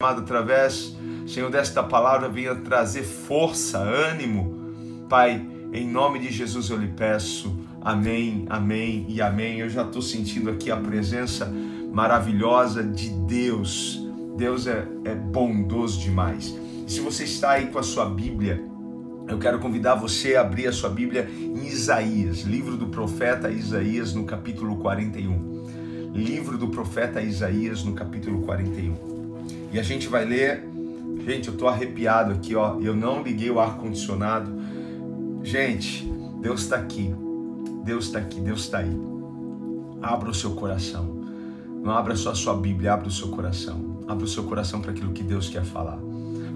amado, através, Senhor, desta palavra venha trazer força, ânimo. Pai, em nome de Jesus eu lhe peço. Amém, amém e amém. Eu já estou sentindo aqui a presença maravilhosa de Deus. Deus é, é bondoso demais. Se você está aí com a sua Bíblia, eu quero convidar você a abrir a sua Bíblia em Isaías, livro do profeta Isaías, no capítulo 41. Livro do profeta Isaías, no capítulo 41. E a gente vai ler. Gente, eu tô arrepiado aqui, ó. Eu não liguei o ar condicionado. Gente, Deus está aqui. Deus está aqui, Deus está aí. Abra o seu coração. Não abra só a sua Bíblia, abra o seu coração. Abra o seu coração para aquilo que Deus quer falar.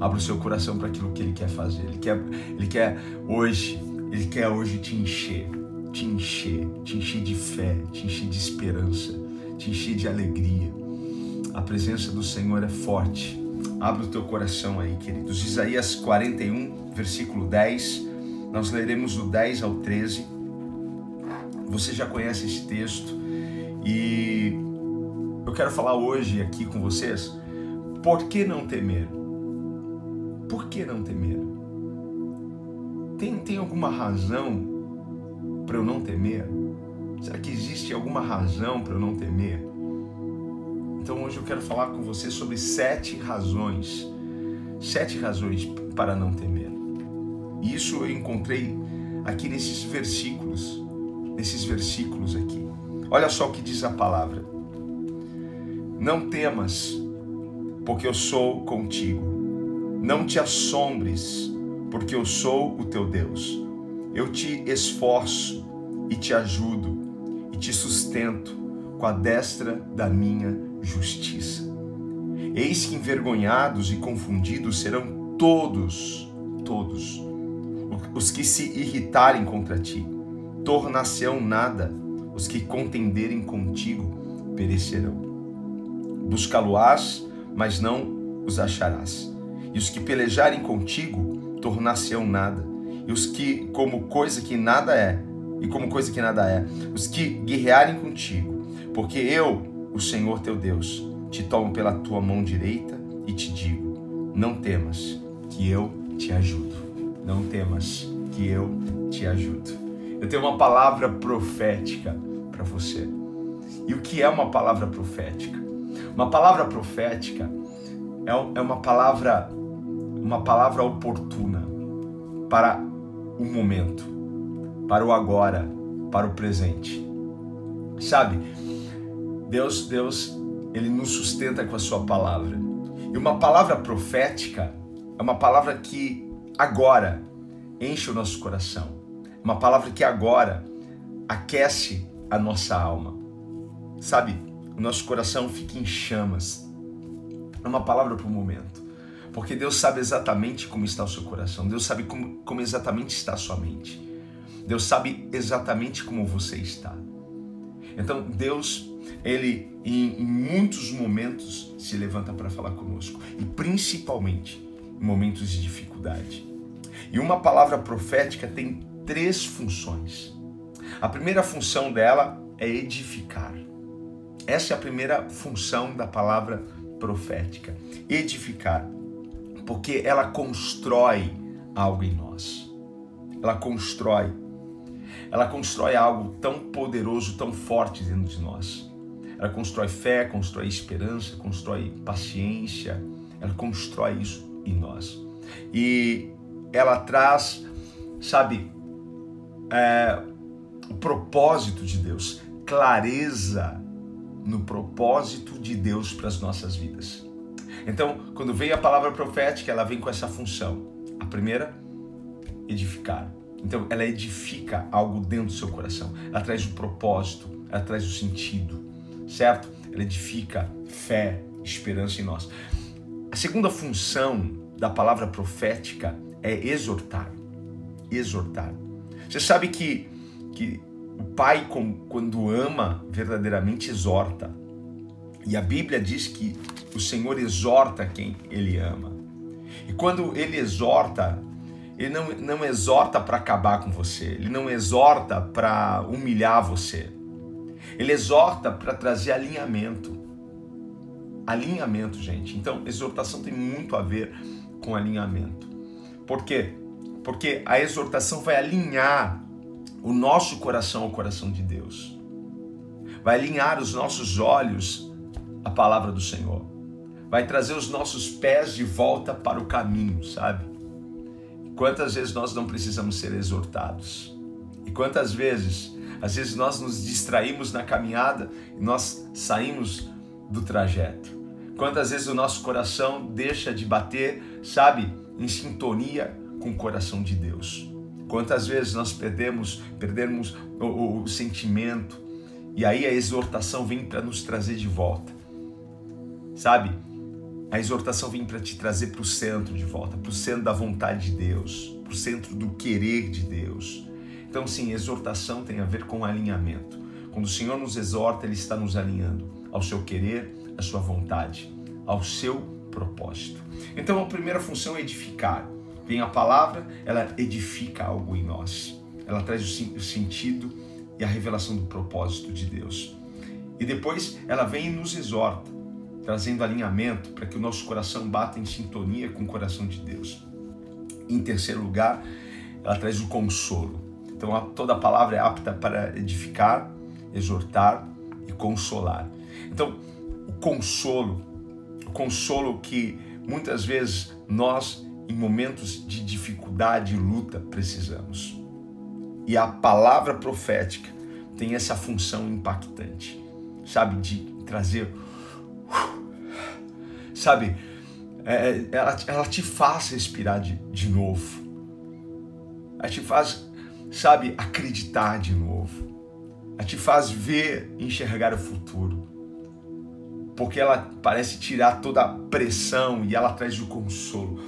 Abra o seu coração para aquilo que Ele quer fazer. Ele quer, Ele quer hoje, Ele quer hoje te encher, te encher, te encher de fé, te encher de esperança, te encher de alegria a presença do Senhor é forte. Abra o teu coração aí, queridos. Isaías 41, versículo 10. Nós leremos do 10 ao 13. Você já conhece esse texto e eu quero falar hoje aqui com vocês. Por que não temer? Por que não temer? Tem, tem alguma razão para eu não temer? Será que existe alguma razão para eu não temer? Então hoje eu quero falar com você sobre sete razões, sete razões para não temer. E isso eu encontrei aqui nesses versículos, nesses versículos aqui. Olha só o que diz a palavra. Não temas, porque eu sou contigo. Não te assombres, porque eu sou o teu Deus. Eu te esforço e te ajudo e te sustento com a destra da minha justiça. Eis que envergonhados e confundidos serão todos, todos, os que se irritarem contra ti. Tornar-se-ão nada, os que contenderem contigo perecerão. Buscá-lo-ás, mas não os acharás. E os que pelejarem contigo tornar-se-ão nada. E os que, como coisa que nada é, e como coisa que nada é, os que guerrearem contigo, porque eu, o Senhor teu Deus, te tomo pela tua mão direita e te digo: não temas, que eu te ajudo. Não temas, que eu te ajudo. Eu tenho uma palavra profética para você. E o que é uma palavra profética? Uma palavra profética é, é uma palavra uma palavra oportuna para o momento, para o agora, para o presente. Sabe? Deus, Deus, ele nos sustenta com a sua palavra. E uma palavra profética é uma palavra que agora enche o nosso coração. Uma palavra que agora aquece a nossa alma. Sabe, o nosso coração fica em chamas. É uma palavra para o momento. Porque Deus sabe exatamente como está o seu coração. Deus sabe como, como exatamente está a sua mente. Deus sabe exatamente como você está. Então, Deus ele em, em muitos momentos se levanta para falar conosco e principalmente em momentos de dificuldade. E uma palavra profética tem três funções. A primeira função dela é edificar. Essa é a primeira função da palavra profética, edificar, porque ela constrói algo em nós. Ela constrói. Ela constrói algo tão poderoso, tão forte dentro de nós. Ela constrói fé, constrói esperança, constrói paciência, ela constrói isso em nós. E ela traz, sabe, é, o propósito de Deus, clareza no propósito de Deus para as nossas vidas. Então, quando vem a palavra profética, ela vem com essa função. A primeira, edificar. Então, ela edifica algo dentro do seu coração. Ela traz o propósito, ela traz o sentido certo? Ela edifica fé, esperança em nós. A segunda função da palavra profética é exortar. Exortar. Você sabe que, que o pai, quando ama, verdadeiramente exorta. E a Bíblia diz que o Senhor exorta quem ele ama. E quando ele exorta, ele não, não exorta para acabar com você, ele não exorta para humilhar você. Ele exorta para trazer alinhamento. alinhamento, gente. Então, exortação tem muito a ver com alinhamento. Por quê? Porque a exortação vai alinhar o nosso coração ao coração de Deus. Vai alinhar os nossos olhos à palavra do Senhor. Vai trazer os nossos pés de volta para o caminho, sabe? Quantas vezes nós não precisamos ser exortados? E quantas vezes, às vezes nós nos distraímos na caminhada e nós saímos do trajeto? Quantas vezes o nosso coração deixa de bater, sabe, em sintonia com o coração de Deus? Quantas vezes nós perdemos, perdemos o, o, o sentimento e aí a exortação vem para nos trazer de volta, sabe? A exortação vem para te trazer para o centro de volta, para o centro da vontade de Deus, para o centro do querer de Deus. Então, sim, exortação tem a ver com alinhamento. Quando o Senhor nos exorta, Ele está nos alinhando ao seu querer, à sua vontade, ao seu propósito. Então, a primeira função é edificar. Vem a palavra, ela edifica algo em nós. Ela traz o sentido e a revelação do propósito de Deus. E depois ela vem e nos exorta trazendo alinhamento para que o nosso coração bata em sintonia com o coração de Deus. Em terceiro lugar, ela traz o consolo. Então, toda palavra é apta para edificar, exortar e consolar. Então, o consolo, o consolo que muitas vezes nós, em momentos de dificuldade e luta, precisamos. E a palavra profética tem essa função impactante, sabe, de trazer sabe? É, ela, ela te faz respirar de, de novo. Ela te faz, sabe, acreditar de novo. Ela te faz ver, enxergar o futuro. Porque ela parece tirar toda a pressão e ela traz o consolo.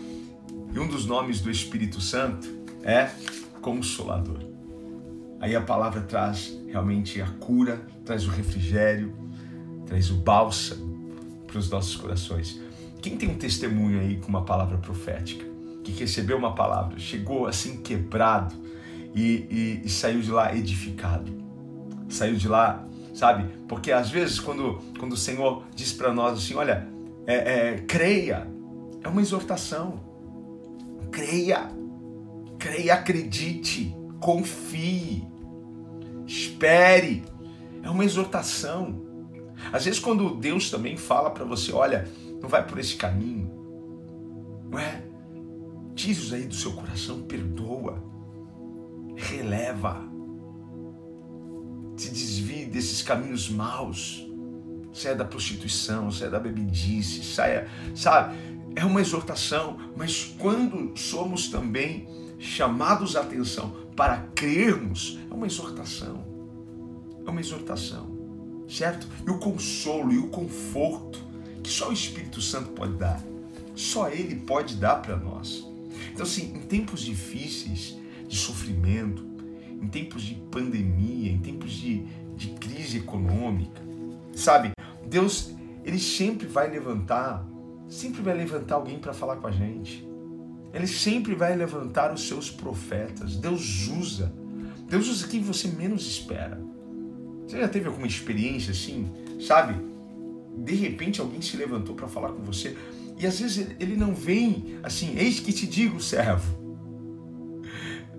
E um dos nomes do Espírito Santo é Consolador. Aí a palavra traz realmente a cura, traz o refrigério, traz o bálsamo para os nossos corações. Quem tem um testemunho aí com uma palavra profética, que recebeu uma palavra, chegou assim quebrado e, e, e saiu de lá edificado, saiu de lá, sabe? Porque às vezes quando, quando o Senhor diz para nós assim, olha, é, é, creia, é uma exortação, creia, creia, acredite, confie, espere, é uma exortação. Às vezes, quando Deus também fala para você, olha, não vai por esse caminho, não é? Diz aí do seu coração, perdoa, releva, se desvie desses caminhos maus, saia da prostituição, saia da bebidice, saia, sabe? É uma exortação, mas quando somos também chamados a atenção para crermos, é uma exortação. É uma exortação certo? E o consolo e o conforto que só o Espírito Santo pode dar. Só Ele pode dar para nós. Então, assim, em tempos difíceis, de sofrimento, em tempos de pandemia, em tempos de, de crise econômica, sabe? Deus, Ele sempre vai levantar, sempre vai levantar alguém para falar com a gente. Ele sempre vai levantar os seus profetas. Deus usa. Deus usa quem você menos espera. Você já teve alguma experiência assim, sabe? De repente alguém se levantou para falar com você e às vezes ele não vem assim, eis que te digo, servo.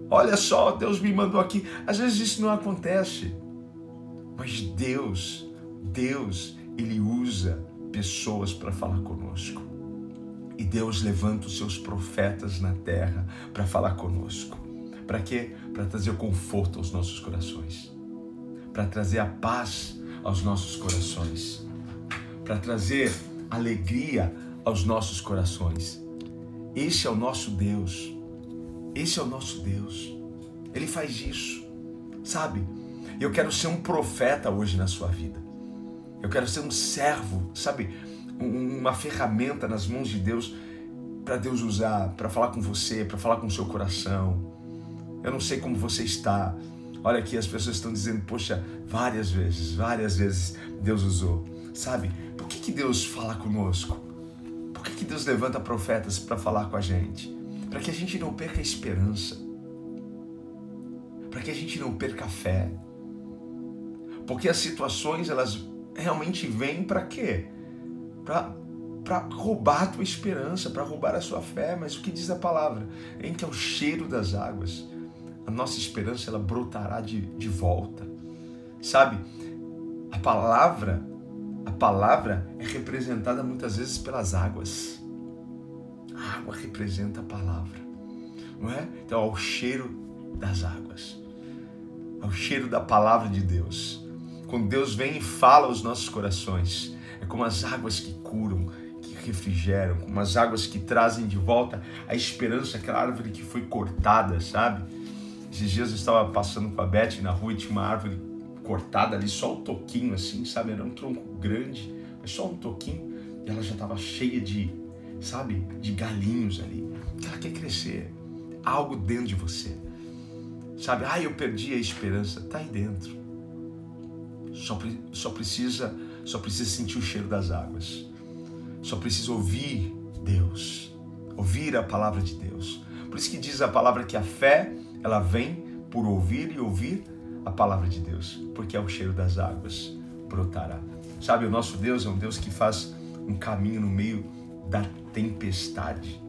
Olha só, Deus me mandou aqui. Às vezes isso não acontece. Mas Deus, Deus, ele usa pessoas para falar conosco. E Deus levanta os seus profetas na terra para falar conosco. Para quê? Para trazer conforto aos nossos corações para trazer a paz aos nossos corações, para trazer alegria aos nossos corações. Esse é o nosso Deus. Esse é o nosso Deus. Ele faz isso. Sabe? Eu quero ser um profeta hoje na sua vida. Eu quero ser um servo, sabe? Uma ferramenta nas mãos de Deus para Deus usar, para falar com você, para falar com o seu coração. Eu não sei como você está, Olha aqui, as pessoas estão dizendo, poxa, várias vezes, várias vezes Deus usou. Sabe? Por que, que Deus fala conosco? Por que, que Deus levanta profetas para falar com a gente? Para que a gente não perca a esperança. Para que a gente não perca a fé. Porque as situações, elas realmente vêm para quê? para roubar a tua esperança, para roubar a sua fé. Mas o que diz a palavra? Em que o cheiro das águas, a nossa esperança ela brotará de, de volta. Sabe? A palavra, a palavra é representada muitas vezes pelas águas. A água representa a palavra, não é? Então, ao cheiro das águas, ao cheiro da palavra de Deus. Quando Deus vem e fala aos nossos corações, é como as águas que curam, que refrigeram, como as águas que trazem de volta a esperança, aquela árvore que foi cortada, sabe? Esses dias eu estava passando com a Beth na rua e tinha uma árvore cortada ali, só um toquinho assim, sabe? Era um tronco grande, mas só um toquinho. E ela já estava cheia de, sabe, de galinhos ali. Ela quer crescer. Algo dentro de você. Sabe? Ah, eu perdi a esperança. Tá aí dentro. Só, só precisa só precisa sentir o cheiro das águas. Só precisa ouvir Deus. Ouvir a palavra de Deus. Por isso que diz a palavra que a fé, ela vem por ouvir e ouvir a palavra de Deus, porque é o cheiro das águas brotará. Sabe, o nosso Deus é um Deus que faz um caminho no meio da tempestade.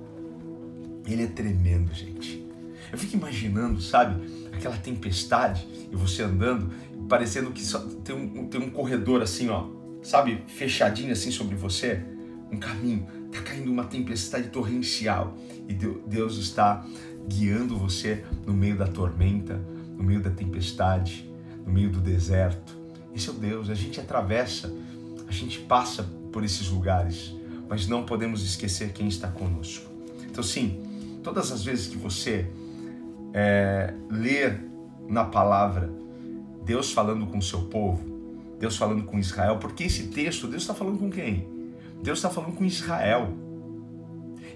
Ele é tremendo, gente. Eu fico imaginando, sabe, aquela tempestade e você andando, parecendo que só tem um, tem um corredor assim, ó, sabe, fechadinho assim sobre você, um caminho. Tá caindo uma tempestade torrencial e Deus está guiando você no meio da tormenta, no meio da tempestade, no meio do deserto. Esse é o Deus. A gente atravessa, a gente passa por esses lugares, mas não podemos esquecer quem está conosco. Então, sim, todas as vezes que você é, ler na palavra Deus falando com o seu povo, Deus falando com Israel, porque esse texto, Deus está falando com quem? Deus está falando com Israel.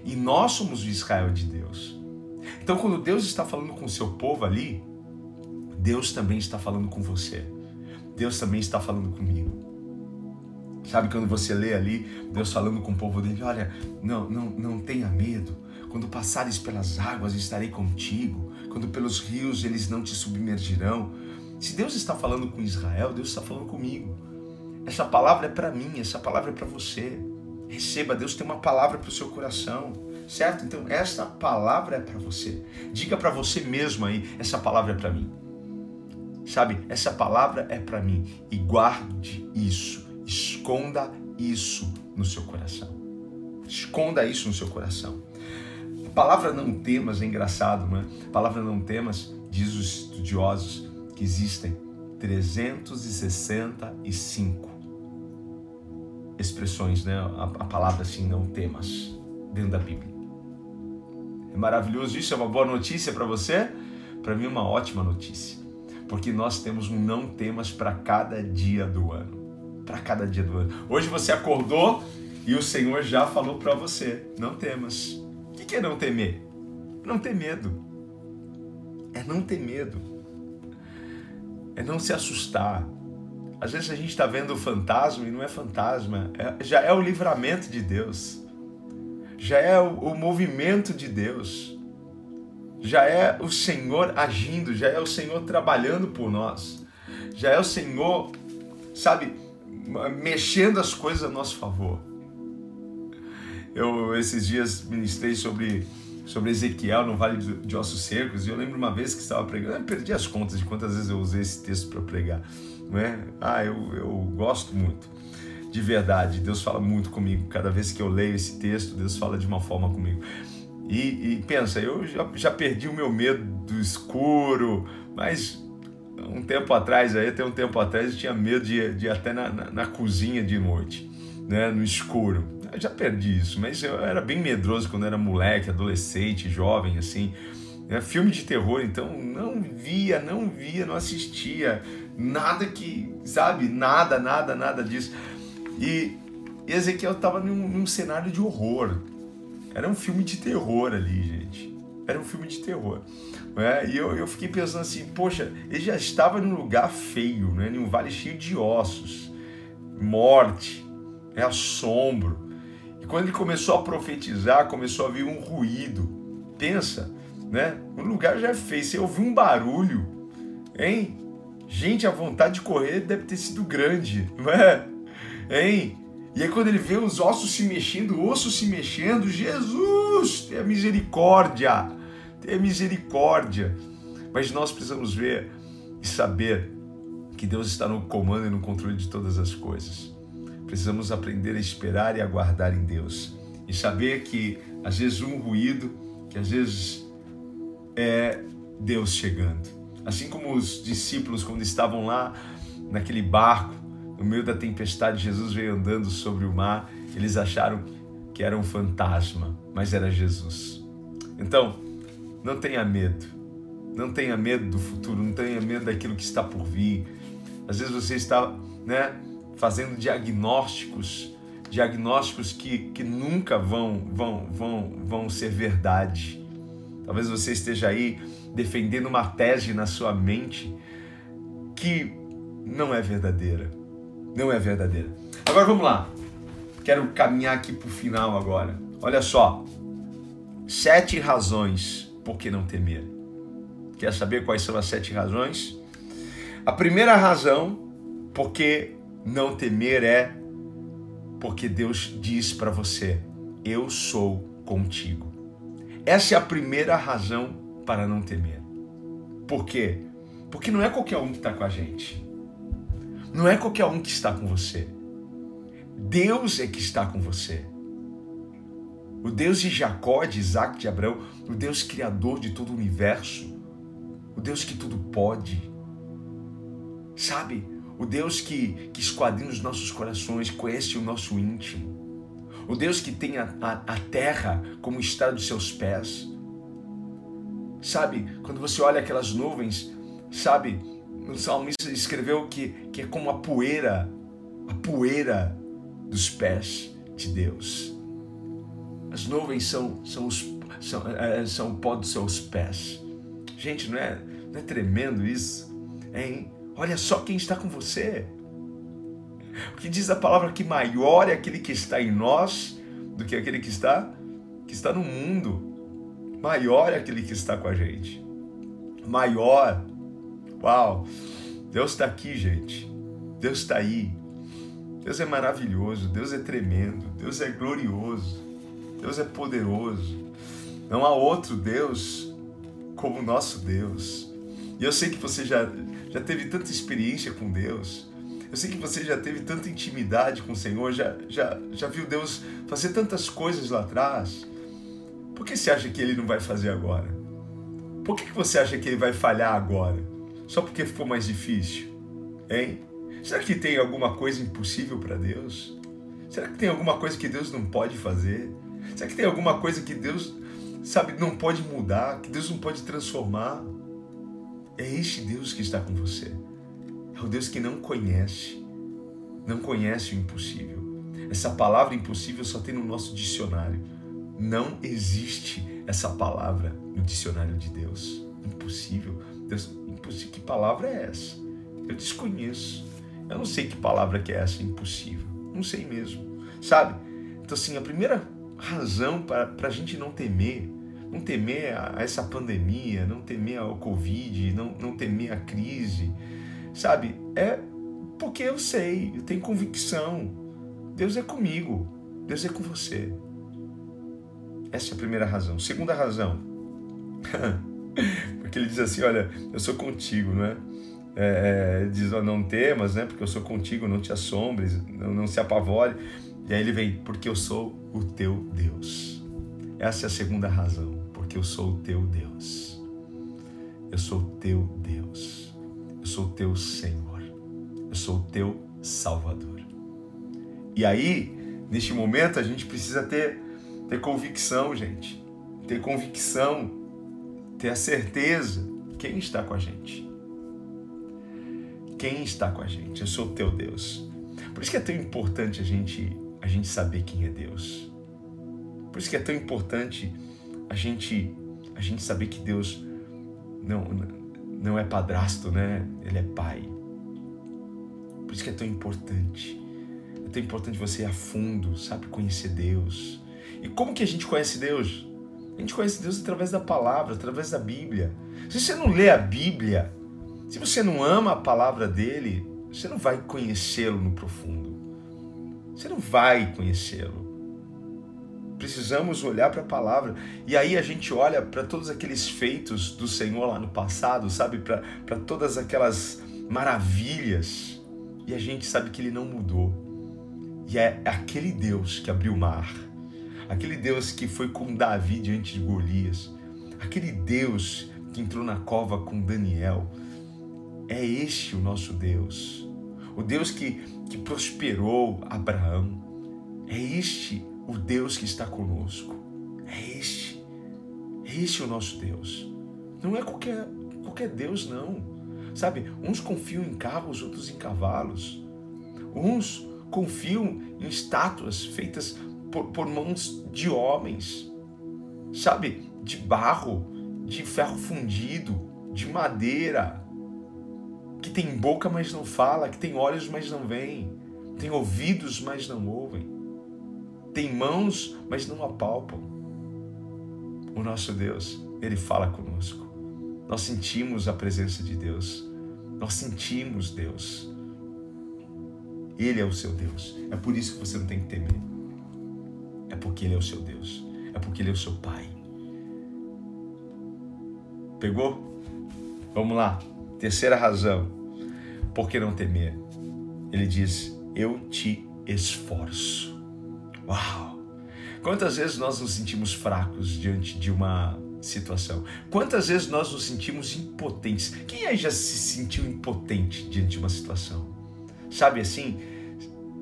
E nós somos o Israel de Deus. Então, quando Deus está falando com o seu povo ali, Deus também está falando com você. Deus também está falando comigo. Sabe quando você lê ali, Deus falando com o povo dele, olha, não, não, não tenha medo. Quando passares pelas águas, estarei contigo. Quando pelos rios, eles não te submergirão. Se Deus está falando com Israel, Deus está falando comigo. Essa palavra é para mim, essa palavra é para você. Receba, Deus tem uma palavra para o seu coração, certo? Então, essa palavra é para você. Diga para você mesmo aí: essa palavra é para mim. Sabe, essa palavra é para mim. E guarde isso, esconda isso no seu coração. Esconda isso no seu coração. A palavra não temas é engraçado, não é? A palavra não temas, diz os estudiosos, que existem 365 expressões, né? A, a palavra assim, não temas, dentro da Bíblia. É maravilhoso isso, é uma boa notícia para você? Para mim, é uma ótima notícia, porque nós temos um não temas para cada dia do ano. Para cada dia do ano. Hoje você acordou e o Senhor já falou para você: não temas. O que é não temer? Não ter medo. É não ter medo é não se assustar. Às vezes a gente está vendo o fantasma e não é fantasma, é, já é o livramento de Deus, já é o, o movimento de Deus, já é o Senhor agindo, já é o Senhor trabalhando por nós, já é o Senhor, sabe, mexendo as coisas a nosso favor. Eu esses dias ministrei sobre sobre Ezequiel no Vale de Ossos Secos, e eu lembro uma vez que estava pregando, eu perdi as contas de quantas vezes eu usei esse texto para pregar, não é? Ah, eu, eu gosto muito, de verdade, Deus fala muito comigo, cada vez que eu leio esse texto, Deus fala de uma forma comigo. E, e pensa, eu já, já perdi o meu medo do escuro, mas um tempo atrás, aí até um tempo atrás, eu tinha medo de, de até na, na, na cozinha de noite, né, no escuro eu já perdi isso, mas eu era bem medroso quando era moleque, adolescente, jovem, assim. É, filme de terror, então não via, não via, não assistia, nada que, sabe, nada, nada, nada disso. E Ezequiel estava num, num cenário de horror. Era um filme de terror ali, gente. Era um filme de terror. É, e eu, eu fiquei pensando assim, poxa, ele já estava num lugar feio, né? num vale cheio de ossos, morte, é assombro. E quando ele começou a profetizar, começou a vir um ruído. Pensa, né? O lugar já é feio. Você ouviu um barulho, hein? Gente, a vontade de correr deve ter sido grande, não é? Hein? E aí quando ele vê os ossos se mexendo, o osso se mexendo, Jesus, tenha misericórdia, tenha misericórdia. Mas nós precisamos ver e saber que Deus está no comando e no controle de todas as coisas. Precisamos aprender a esperar e aguardar em Deus. E saber que às vezes um ruído, que às vezes é Deus chegando. Assim como os discípulos, quando estavam lá naquele barco, no meio da tempestade, Jesus veio andando sobre o mar, eles acharam que era um fantasma, mas era Jesus. Então, não tenha medo. Não tenha medo do futuro, não tenha medo daquilo que está por vir. Às vezes você está, né, fazendo diagnósticos, diagnósticos que, que nunca vão, vão, vão, vão ser verdade. Talvez você esteja aí defendendo uma tese na sua mente que não é verdadeira. Não é verdadeira. Agora vamos lá. Quero caminhar aqui para o final agora. Olha só. Sete razões por que não temer. Quer saber quais são as sete razões? A primeira razão por que não temer é porque Deus diz para você: Eu sou contigo. Essa é a primeira razão para não temer. Por quê? Porque não é qualquer um que está com a gente. Não é qualquer um que está com você. Deus é que está com você. O Deus de Jacó, de Isaac, de Abraão, o Deus criador de todo o universo, o Deus que tudo pode. Sabe? O Deus que, que esquadrinha os nossos corações, conhece o nosso íntimo. O Deus que tem a, a, a terra como estrada dos seus pés. Sabe? Quando você olha aquelas nuvens, sabe? O salmista escreveu que, que é como a poeira, a poeira dos pés de Deus. As nuvens são, são, os, são, é, são o pó dos seus pés. Gente, não é, não é tremendo isso? Hein? Olha só quem está com você. O que diz a palavra que maior é aquele que está em nós do que aquele que está que está no mundo. Maior é aquele que está com a gente. Maior. Uau! Deus está aqui, gente. Deus está aí. Deus é maravilhoso, Deus é tremendo, Deus é glorioso, Deus é poderoso. Não há outro Deus como o nosso Deus. E eu sei que você já, já teve tanta experiência com Deus. Eu sei que você já teve tanta intimidade com o Senhor, já, já, já viu Deus fazer tantas coisas lá atrás. Por que você acha que Ele não vai fazer agora? Por que você acha que Ele vai falhar agora? Só porque ficou mais difícil? Hein? Será que tem alguma coisa impossível para Deus? Será que tem alguma coisa que Deus não pode fazer? Será que tem alguma coisa que Deus, sabe, não pode mudar, que Deus não pode transformar? É este Deus que está com você. É o Deus que não conhece, não conhece o impossível. Essa palavra impossível só tem no nosso dicionário. Não existe essa palavra no dicionário de Deus. Impossível. Deus, impossível. Que palavra é essa? Eu desconheço. Eu não sei que palavra que é essa, impossível. Não sei mesmo. Sabe? Então, assim, a primeira razão para a gente não temer não temer a essa pandemia, não temer ao Covid, não, não temer a crise, sabe? É porque eu sei, eu tenho convicção. Deus é comigo, Deus é com você. Essa é a primeira razão. Segunda razão, porque ele diz assim: Olha, eu sou contigo, não é? é, é diz: oh, Não temas, né? Porque eu sou contigo, não te assombres, não, não se apavore. E aí ele vem: Porque eu sou o teu Deus. Essa é a segunda razão porque eu sou o teu Deus. Eu sou o teu Deus. Eu sou o teu Senhor. Eu sou o teu Salvador. E aí, neste momento, a gente precisa ter, ter convicção, gente. Ter convicção, ter a certeza quem está com a gente. Quem está com a gente? Eu sou o teu Deus. Por isso que é tão importante a gente, a gente saber quem é Deus. Por isso que é tão importante a gente a gente saber que Deus não não é padrasto, né? Ele é pai. Por isso que é tão importante. É tão importante você ir a fundo, sabe, conhecer Deus. E como que a gente conhece Deus? A gente conhece Deus através da palavra, através da Bíblia. Se você não lê a Bíblia, se você não ama a palavra dele, você não vai conhecê-lo no profundo. Você não vai conhecê-lo. Precisamos olhar para a palavra. E aí a gente olha para todos aqueles feitos do Senhor lá no passado, sabe? Para todas aquelas maravilhas. E a gente sabe que ele não mudou. E é aquele Deus que abriu o mar, aquele Deus que foi com Davi diante de Golias, aquele Deus que entrou na cova com Daniel. É este o nosso Deus. O Deus que, que prosperou Abraão. É este o Deus que está conosco. É este. É este o nosso Deus. Não é qualquer, qualquer Deus, não. Sabe, uns confiam em carros, outros em cavalos. Uns confiam em estátuas feitas por, por mãos de homens. Sabe, de barro, de ferro fundido, de madeira. Que tem boca, mas não fala, que tem olhos, mas não veem, tem ouvidos, mas não ouvem tem mãos, mas não apalpam. O nosso Deus, ele fala conosco. Nós sentimos a presença de Deus. Nós sentimos Deus. Ele é o seu Deus. É por isso que você não tem que temer. É porque ele é o seu Deus. É porque ele é o seu Pai. Pegou? Vamos lá. Terceira razão. Por que não temer? Ele diz: Eu te esforço. Uau! Quantas vezes nós nos sentimos fracos diante de uma situação? Quantas vezes nós nos sentimos impotentes? Quem aí já se sentiu impotente diante de uma situação? Sabe assim?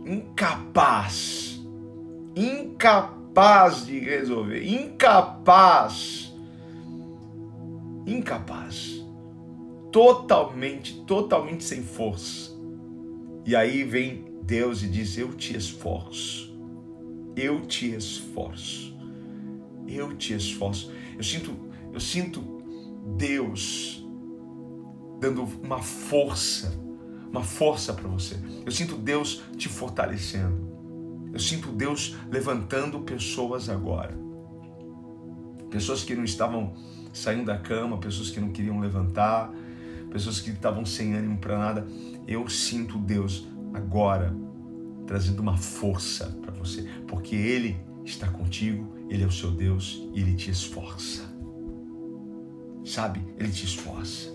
Incapaz. Incapaz de resolver. Incapaz. Incapaz. Totalmente, totalmente sem força. E aí vem Deus e diz: Eu te esforço eu te esforço. Eu te esforço. Eu sinto, eu sinto Deus dando uma força, uma força para você. Eu sinto Deus te fortalecendo. Eu sinto Deus levantando pessoas agora. Pessoas que não estavam saindo da cama, pessoas que não queriam levantar, pessoas que estavam sem ânimo para nada. Eu sinto Deus agora trazendo uma força para você, porque Ele está contigo, Ele é o seu Deus e Ele te esforça. Sabe? Ele te esforça.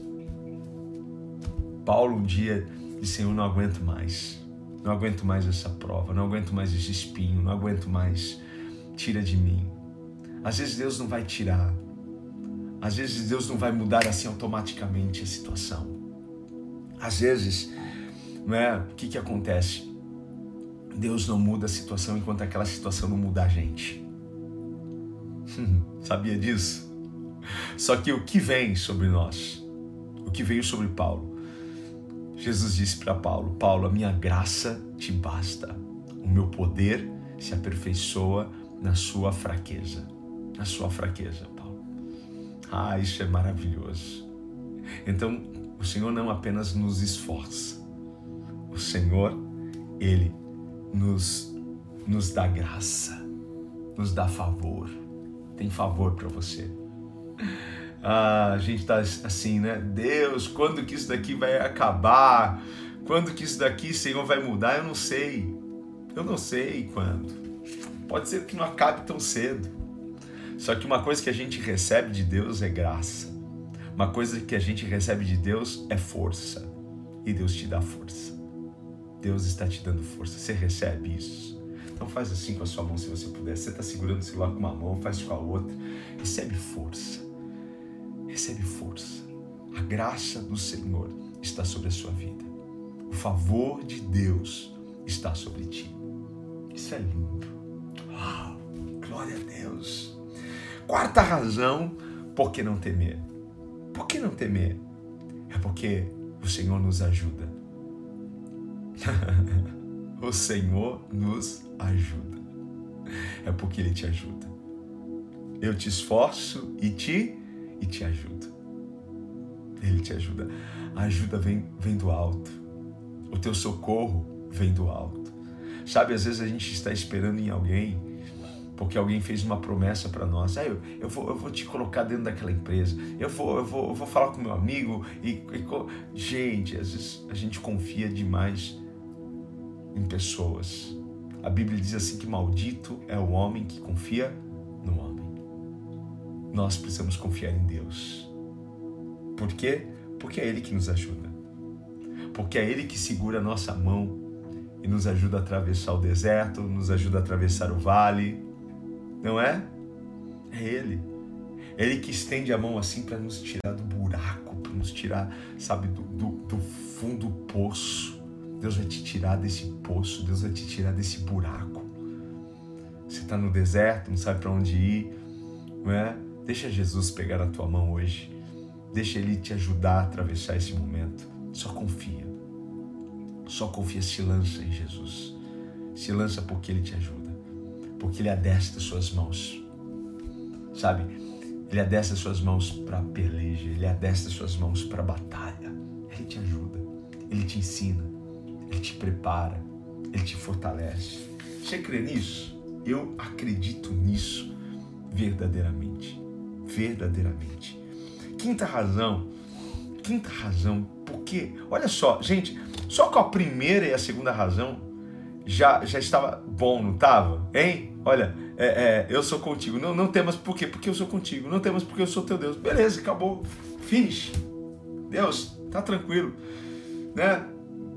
Paulo um dia disse: Senhor, não aguento mais, não aguento mais essa prova, não aguento mais esse espinho, não aguento mais, tira de mim. Às vezes Deus não vai tirar, às vezes Deus não vai mudar assim automaticamente a situação. Às vezes, não é? O que, que acontece? Deus não muda a situação enquanto aquela situação não muda a gente. Sabia disso? Só que o que vem sobre nós, o que veio sobre Paulo, Jesus disse para Paulo: Paulo, a minha graça te basta, o meu poder se aperfeiçoa na sua fraqueza. Na sua fraqueza. Ah, isso é maravilhoso. Então, o Senhor não apenas nos esforça, o Senhor, Ele nos, nos dá graça, nos dá favor, tem favor para você. Ah, a gente está assim, né? Deus, quando que isso daqui vai acabar? Quando que isso daqui, Senhor, vai mudar? Eu não sei. Eu não sei quando. Pode ser que não acabe tão cedo. Só que uma coisa que a gente recebe de Deus é graça. Uma coisa que a gente recebe de Deus é força. E Deus te dá força. Deus está te dando força. Você recebe isso? Então faz assim com a sua mão se você puder. Você está segurando o celular com uma mão, faz com a outra. Recebe força. Recebe força. A graça do Senhor está sobre a sua vida. O favor de Deus está sobre ti. Isso é lindo. Uau! Glória a Deus. Quarta razão por que não temer. Por que não temer? É porque o Senhor nos ajuda. o Senhor nos ajuda. É porque Ele te ajuda. Eu te esforço e te e te ajudo. Ele te ajuda. A ajuda vem, vem do alto. O teu socorro vem do alto. Sabe, às vezes a gente está esperando em alguém porque alguém fez uma promessa para nós. Ah, eu, eu, vou, eu vou te colocar dentro daquela empresa. Eu vou, eu vou, eu vou falar com meu amigo. E, e, gente, às vezes a gente confia demais em pessoas. A Bíblia diz assim que maldito é o homem que confia no homem. Nós precisamos confiar em Deus. Por quê? Porque é Ele que nos ajuda. Porque é Ele que segura a nossa mão e nos ajuda a atravessar o deserto, nos ajuda a atravessar o vale. Não é? É Ele. Ele que estende a mão assim para nos tirar do buraco, para nos tirar, sabe, do, do, do fundo do poço. Deus vai te tirar desse poço, Deus vai te tirar desse buraco. Você está no deserto, não sabe para onde ir, não é? Deixa Jesus pegar a tua mão hoje. Deixa Ele te ajudar a atravessar esse momento. Só confia. Só confia, se lança em Jesus. Se lança porque Ele te ajuda. Porque Ele adestra suas mãos. Sabe? Ele adestra suas mãos para peleja. Ele adestra suas mãos para batalha. Ele te ajuda. Ele te ensina. Ele te prepara. Ele te fortalece. Você crê nisso? Eu acredito nisso verdadeiramente. Verdadeiramente. Quinta razão. Quinta razão. Porque, olha só, gente, só com a primeira e a segunda razão já, já estava bom, não estava? Hein? Olha, é, é, eu sou contigo. Não, não temas por quê? Porque eu sou contigo. Não temas porque eu sou teu Deus. Beleza, acabou. Finish. Deus, tá tranquilo. Né?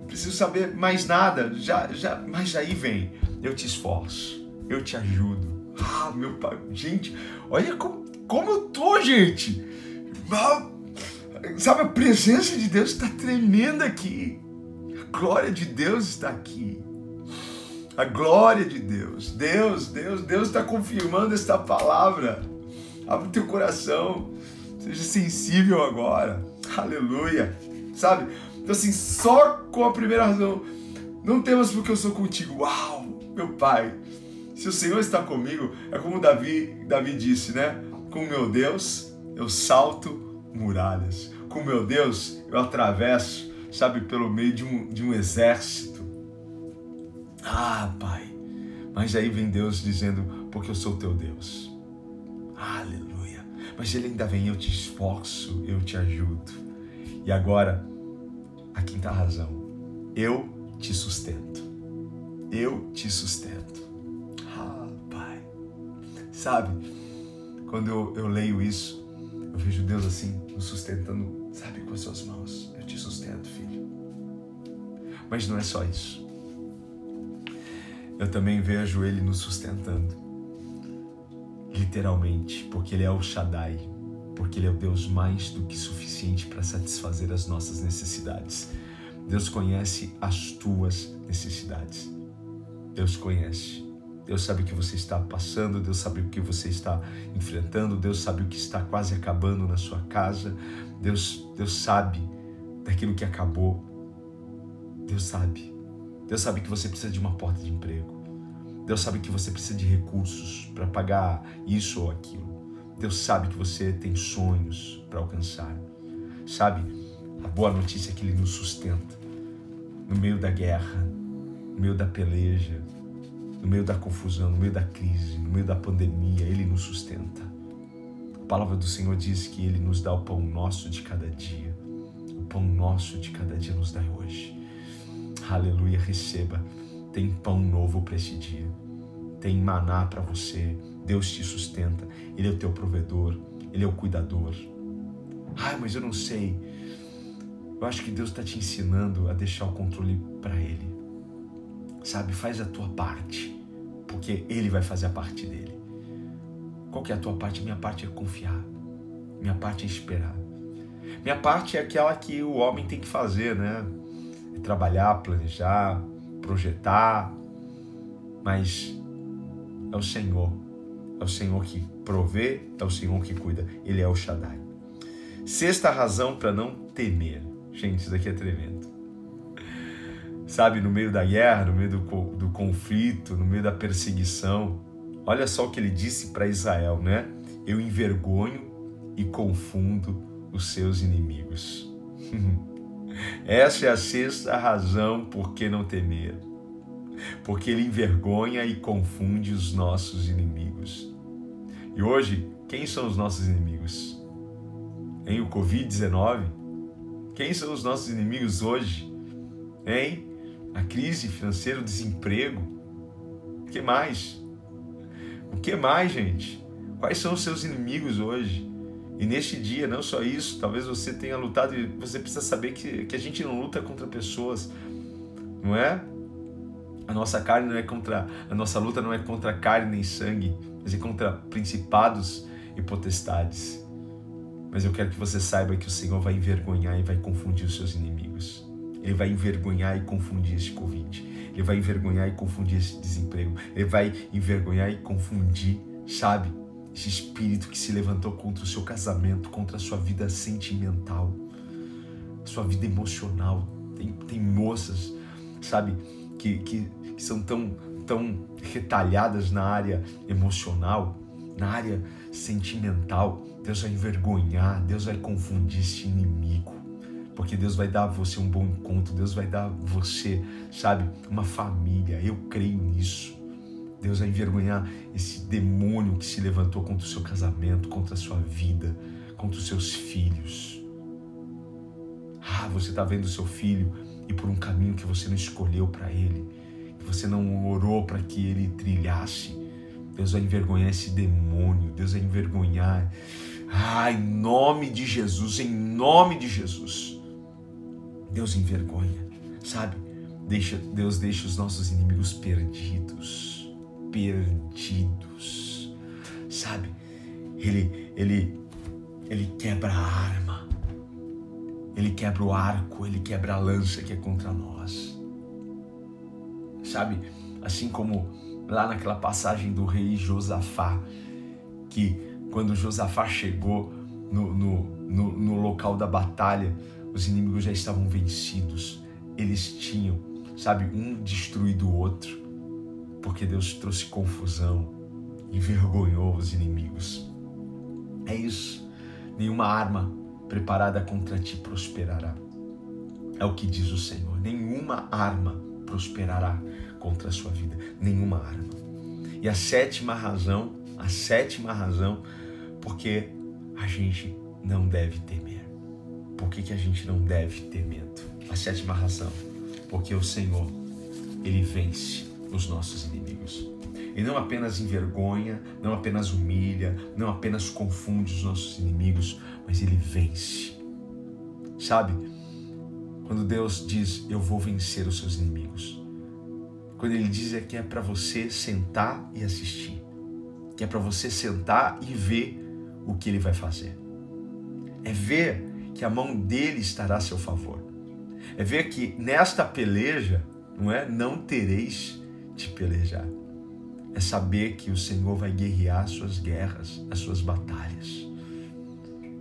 Preciso saber mais nada. Já, já, mas aí vem. Eu te esforço. Eu te ajudo. Ah, meu pai. Gente, olha como, como eu tô, gente. Sabe, a presença de Deus está tremenda aqui. A glória de Deus está aqui. A glória de Deus. Deus, Deus, Deus está confirmando esta palavra. Abre o teu coração. Seja sensível agora. Aleluia. Sabe? Então, assim, só com a primeira razão. Não temas porque eu sou contigo. Uau, meu Pai. Se o Senhor está comigo, é como Davi, Davi disse, né? Com meu Deus, eu salto muralhas. Com meu Deus, eu atravesso, sabe, pelo meio de um, de um exército. Ah, Pai. Mas aí vem Deus dizendo, porque eu sou teu Deus. Aleluia. Mas ele ainda vem, eu te esforço, eu te ajudo. E agora, a quinta razão. Eu te sustento. Eu te sustento. Ah, Pai. Sabe, quando eu, eu leio isso, eu vejo Deus assim, nos sustentando, sabe, com as suas mãos. Eu te sustento, filho. Mas não é só isso. Eu também vejo Ele nos sustentando. Literalmente, porque Ele é o Shaddai, porque Ele é o Deus mais do que suficiente para satisfazer as nossas necessidades. Deus conhece as tuas necessidades. Deus conhece. Deus sabe o que você está passando, Deus sabe o que você está enfrentando, Deus sabe o que está quase acabando na sua casa, Deus, Deus sabe daquilo que acabou. Deus sabe. Deus sabe que você precisa de uma porta de emprego. Deus sabe que você precisa de recursos para pagar isso ou aquilo. Deus sabe que você tem sonhos para alcançar. Sabe, a boa notícia é que Ele nos sustenta no meio da guerra, no meio da peleja, no meio da confusão, no meio da crise, no meio da pandemia, Ele nos sustenta. A palavra do Senhor diz que Ele nos dá o pão nosso de cada dia. O pão nosso de cada dia nos dá hoje. Aleluia, receba. Tem pão novo para este dia. Tem maná para você. Deus te sustenta. Ele é o teu provedor. Ele é o cuidador. Ai, mas eu não sei. Eu acho que Deus está te ensinando a deixar o controle para Ele. Sabe, faz a tua parte, porque Ele vai fazer a parte dele. Qual que é a tua parte? Minha parte é confiar. Minha parte é esperar. Minha parte é aquela que o homem tem que fazer, né? Trabalhar, planejar, projetar. Mas é o Senhor. É o Senhor que provê, é o Senhor que cuida. Ele é o Shaddai. Sexta razão para não temer. Gente, isso daqui é tremendo sabe, no meio da guerra, no meio do, do conflito, no meio da perseguição. Olha só o que ele disse para Israel, né? Eu envergonho e confundo os seus inimigos. Essa é a sexta razão por que não temer. Porque ele envergonha e confunde os nossos inimigos. E hoje, quem são os nossos inimigos? Em o Covid-19? Quem são os nossos inimigos hoje? Hein? a crise financeira, o desemprego, O que mais? O que mais, gente? Quais são os seus inimigos hoje? E neste dia, não só isso, talvez você tenha lutado e você precisa saber que, que a gente não luta contra pessoas, não é? A nossa carne não é contra, a nossa luta não é contra carne nem sangue, mas é contra principados e potestades. Mas eu quero que você saiba que o Senhor vai envergonhar e vai confundir os seus inimigos. Ele vai envergonhar e confundir este Covid. Ele vai envergonhar e confundir esse desemprego. Ele vai envergonhar e confundir, sabe? Esse espírito que se levantou contra o seu casamento, contra a sua vida sentimental, sua vida emocional. Tem, tem moças, sabe, que, que, que são tão, tão retalhadas na área emocional, na área sentimental. Deus vai envergonhar, Deus vai confundir esse inimigo porque Deus vai dar a você um bom encontro, Deus vai dar a você, sabe, uma família. Eu creio nisso. Deus vai envergonhar esse demônio que se levantou contra o seu casamento, contra a sua vida, contra os seus filhos. Ah, você está vendo o seu filho e por um caminho que você não escolheu para ele, que você não orou para que ele trilhasse. Deus vai envergonhar esse demônio, Deus vai envergonhar. Ah, em nome de Jesus, em nome de Jesus. Deus envergonha, sabe? Deixa, Deus deixa os nossos inimigos perdidos, perdidos, sabe? Ele, ele, ele quebra a arma, ele quebra o arco, ele quebra a lança que é contra nós, sabe? Assim como lá naquela passagem do rei Josafá, que quando Josafá chegou no, no, no, no local da batalha, os inimigos já estavam vencidos. Eles tinham, sabe, um destruído o outro, porque Deus trouxe confusão, envergonhou os inimigos. É isso. Nenhuma arma preparada contra ti prosperará. É o que diz o Senhor. Nenhuma arma prosperará contra a sua vida. Nenhuma arma. E a sétima razão, a sétima razão, porque a gente não deve temer. Por que, que a gente não deve ter medo? A sétima razão, porque o Senhor, Ele vence os nossos inimigos. E não apenas envergonha, não apenas humilha, não apenas confunde os nossos inimigos, mas Ele vence. Sabe? Quando Deus diz, eu vou vencer os seus inimigos. Quando Ele diz é que é para você sentar e assistir. Que é para você sentar e ver o que Ele vai fazer. É ver que a mão dele estará a seu favor. É ver que nesta peleja, não é, não tereis de pelejar. É saber que o Senhor vai guerrear as suas guerras, as suas batalhas.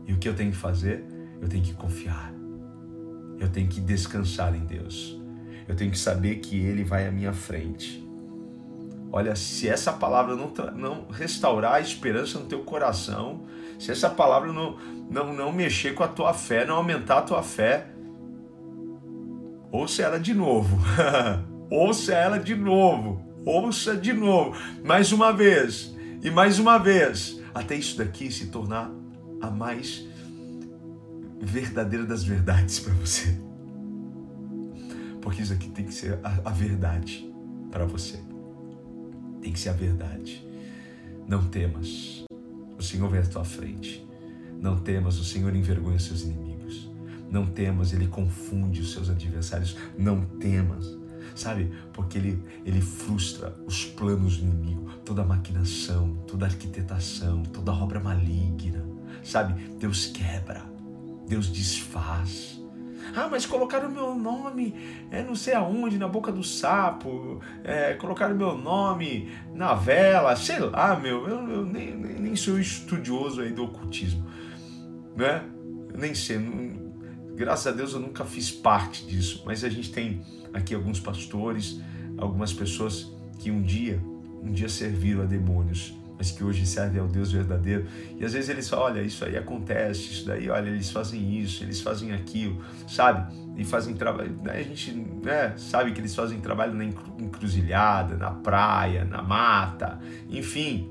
E o que eu tenho que fazer? Eu tenho que confiar. Eu tenho que descansar em Deus. Eu tenho que saber que Ele vai à minha frente. Olha, se essa palavra não, não restaurar a esperança no teu coração, se essa palavra não, não, não mexer com a tua fé, não aumentar a tua fé, ouça ela de novo. ouça ela de novo. Ouça de novo. Mais uma vez. E mais uma vez. Até isso daqui se tornar a mais verdadeira das verdades para você. Porque isso aqui tem que ser a, a verdade para você. Tem que ser a verdade. Não temas. O Senhor vem à tua frente. Não temas, o Senhor envergonha seus inimigos. Não temas, ele confunde os seus adversários. Não temas, sabe? Porque ele, ele frustra os planos do inimigo, toda maquinação, toda arquitetação, toda obra maligna, sabe? Deus quebra, Deus desfaz. Ah, mas colocaram meu nome, é, não sei aonde, na boca do sapo, é, colocaram meu nome na vela, sei lá, meu, eu, eu nem, nem sou estudioso aí do ocultismo né? Nem sei, não, graças a Deus eu nunca fiz parte disso, mas a gente tem aqui alguns pastores, algumas pessoas que um dia, um dia serviram a demônios, mas que hoje servem ao Deus verdadeiro. E às vezes eles falam, olha, isso aí acontece, isso daí, olha, eles fazem isso, eles fazem aquilo, sabe? E fazem trabalho, né? a gente né, sabe que eles fazem trabalho na encruzilhada, na praia, na mata, enfim,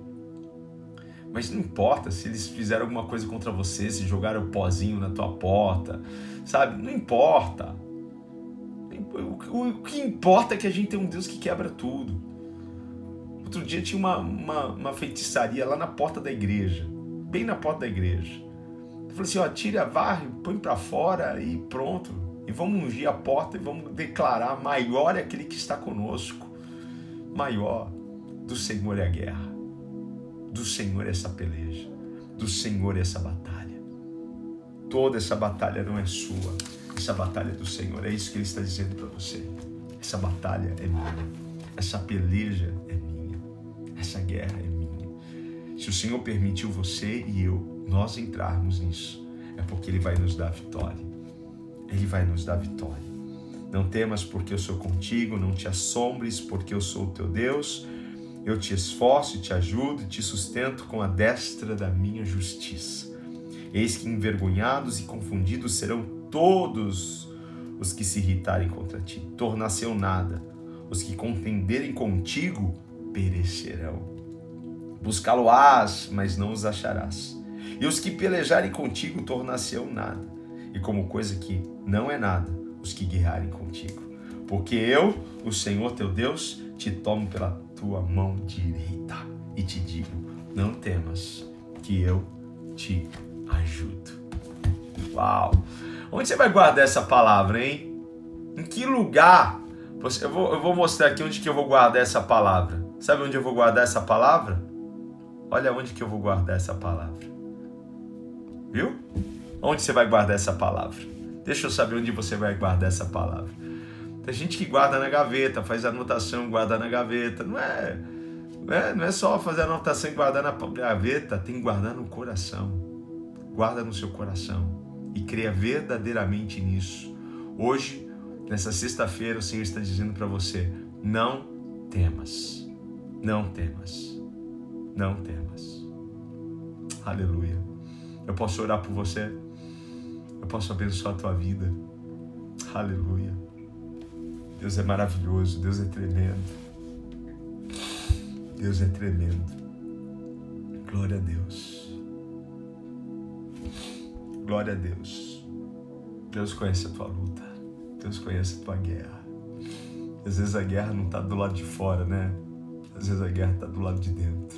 mas não importa se eles fizeram alguma coisa contra você, se jogaram o pozinho na tua porta, sabe? Não importa. O que importa é que a gente tem um Deus que quebra tudo. outro dia tinha uma, uma, uma feitiçaria lá na porta da igreja, bem na porta da igreja. Eu falei assim: ó, tira, varre, põe para fora e pronto. E vamos ungir a porta e vamos declarar: maior é aquele que está conosco. Maior do Senhor é a guerra, do Senhor é essa peleja, do Senhor é essa batalha. Toda essa batalha não é sua, essa batalha é do Senhor. É isso que Ele está dizendo para você. Essa batalha é minha, essa peleja é minha, essa guerra é minha. Se o Senhor permitiu você e eu, nós entrarmos nisso, é porque Ele vai nos dar vitória. Ele vai nos dar vitória. Não temas, porque eu sou contigo, não te assombres, porque eu sou o teu Deus. Eu te esforço, te ajudo e te sustento com a destra da minha justiça. Eis que envergonhados e confundidos serão todos os que se irritarem contra ti. Tornar-se nada. Os que contenderem contigo perecerão. Buscá-lo-ás, mas não os acharás. E os que pelejarem contigo tornar-se-ão nada. E como coisa que não é nada, os que guerrearem contigo. Porque eu, o Senhor teu Deus, te tomo pela tua mão direita e te digo: não temas, que eu te ajudo. Uau! Onde você vai guardar essa palavra, hein? Em que lugar? Eu vou, eu vou mostrar aqui onde que eu vou guardar essa palavra. Sabe onde eu vou guardar essa palavra? Olha onde que eu vou guardar essa palavra. Viu? Onde você vai guardar essa palavra? Deixa eu saber onde você vai guardar essa palavra. Tem gente que guarda na gaveta, faz anotação, guarda na gaveta. Não é, não é, não é só fazer anotação e guardar na gaveta, tem que guardar no coração. Guarda no seu coração e creia verdadeiramente nisso. Hoje, nessa sexta-feira, o Senhor está dizendo para você: não temas, não temas, não temas. Aleluia. Eu posso orar por você, eu posso abençoar a tua vida. Aleluia. Deus é maravilhoso, Deus é tremendo. Deus é tremendo. Glória a Deus. Glória a Deus. Deus conhece a tua luta. Deus conhece a tua guerra. Às vezes a guerra não está do lado de fora, né? Às vezes a guerra está do lado de dentro.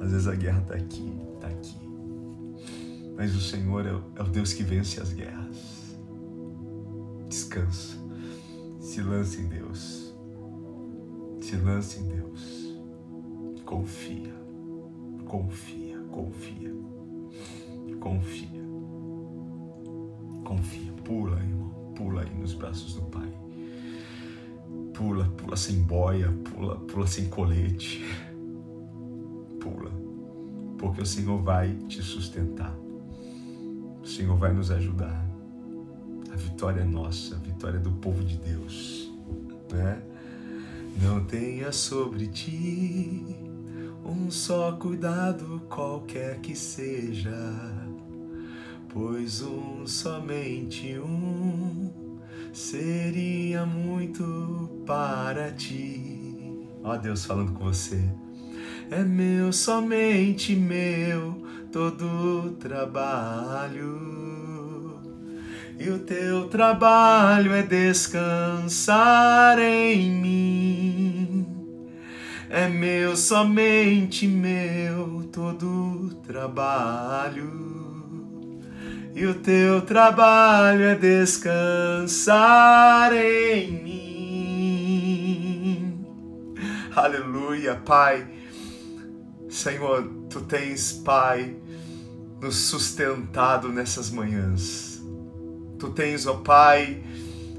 Às vezes a guerra está aqui, está aqui. Mas o Senhor é o, é o Deus que vence as guerras. Descansa. Se lance em Deus. Se lance em Deus. Confia. Confia, confia. Confia. Confia. Pula, irmão. Pula aí nos braços do Pai. Pula, pula sem boia, pula, pula sem colete. Pula. Porque o Senhor vai te sustentar. O Senhor vai nos ajudar. A vitória é nossa, a vitória é do povo de Deus, né? Não tenha sobre ti um só cuidado qualquer que seja, pois um somente um seria muito para ti. Ó Deus falando com você. É meu, somente meu, todo trabalho e o teu trabalho é descansar em mim. É meu, somente meu, todo trabalho. E o teu trabalho é descansar em mim. Aleluia, Pai. Senhor, tu tens, Pai, nos sustentado nessas manhãs Tu tens, ó Pai,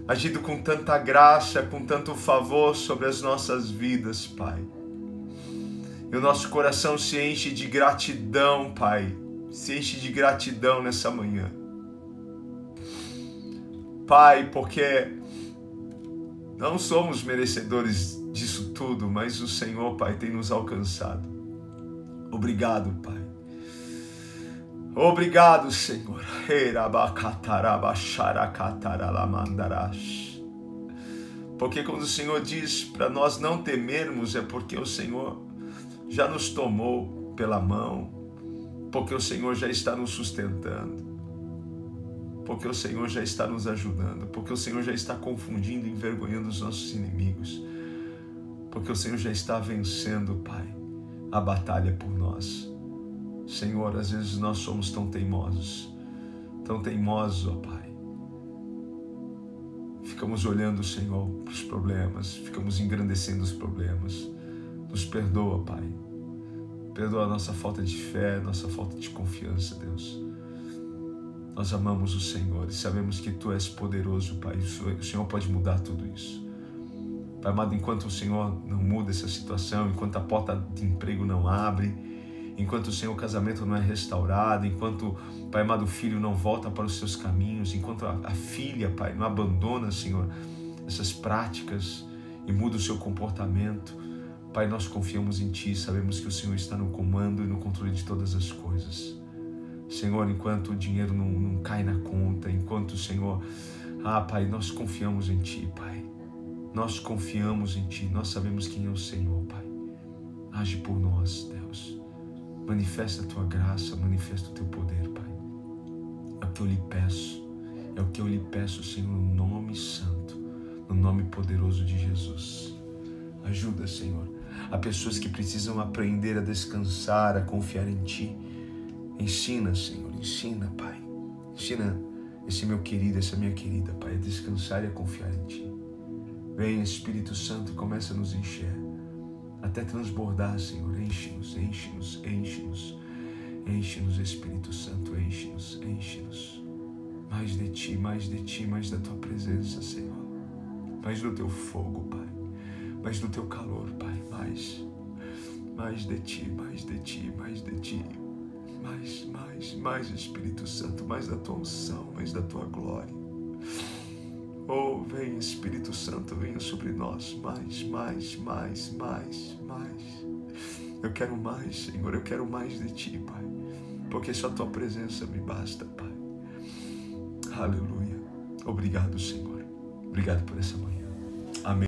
agido com tanta graça, com tanto favor sobre as nossas vidas, Pai. E o nosso coração se enche de gratidão, Pai. Se enche de gratidão nessa manhã. Pai, porque não somos merecedores disso tudo, mas o Senhor, Pai, tem nos alcançado. Obrigado, Pai. Obrigado, Senhor. Porque quando o Senhor diz para nós não temermos, é porque o Senhor já nos tomou pela mão, porque o Senhor já está nos sustentando, porque o Senhor já está nos ajudando, porque o Senhor já está confundindo e envergonhando os nossos inimigos. porque o Senhor já está vencendo, Pai, a batalha por nós. Senhor, às vezes nós somos tão teimosos, tão teimosos, ó Pai. Ficamos olhando, Senhor, para os problemas, ficamos engrandecendo os problemas. Nos perdoa, Pai. Perdoa a nossa falta de fé, nossa falta de confiança, Deus. Nós amamos o Senhor e sabemos que Tu és poderoso, Pai. O Senhor pode mudar tudo isso. Pai amado, enquanto o Senhor não muda essa situação, enquanto a porta de emprego não abre, enquanto o Senhor o casamento não é restaurado, enquanto, Pai amado, o filho não volta para os seus caminhos, enquanto a, a filha, Pai, não abandona, Senhor, essas práticas e muda o seu comportamento, Pai, nós confiamos em Ti, sabemos que o Senhor está no comando e no controle de todas as coisas. Senhor, enquanto o dinheiro não, não cai na conta, enquanto, Senhor, ah, Pai, nós confiamos em Ti, Pai. Nós confiamos em Ti, nós sabemos quem é o Senhor, Pai. Age por nós, Deus. Manifesta a tua graça, manifesta o teu poder, Pai. É o que eu lhe peço, é o que eu lhe peço, Senhor, no nome santo, no nome poderoso de Jesus. Ajuda, Senhor. Há pessoas que precisam aprender a descansar, a confiar em Ti. Ensina, Senhor, ensina, Pai. Ensina esse meu querido, essa minha querida, Pai, a descansar e a confiar em Ti. Vem, Espírito Santo, começa a nos encher até transbordar, Senhor. Enche-nos, enche-nos, enche-nos. Enche-nos, Espírito Santo, enche-nos, enche-nos. Mais de Ti, mais de Ti, mais da Tua presença, Senhor. Mais do Teu fogo, Pai. Mais do Teu calor, Pai. Mais, mais de Ti, mais de Ti, mais de Ti. Mais, mais, mais, Espírito Santo, mais da Tua unção, mais da Tua glória. Oh, vem Espírito Santo, venha sobre nós mais, mais, mais, mais, mais. Eu quero mais, Senhor, eu quero mais de Ti, Pai, porque só a Tua presença me basta, Pai. Aleluia. Obrigado, Senhor. Obrigado por essa manhã. Amém.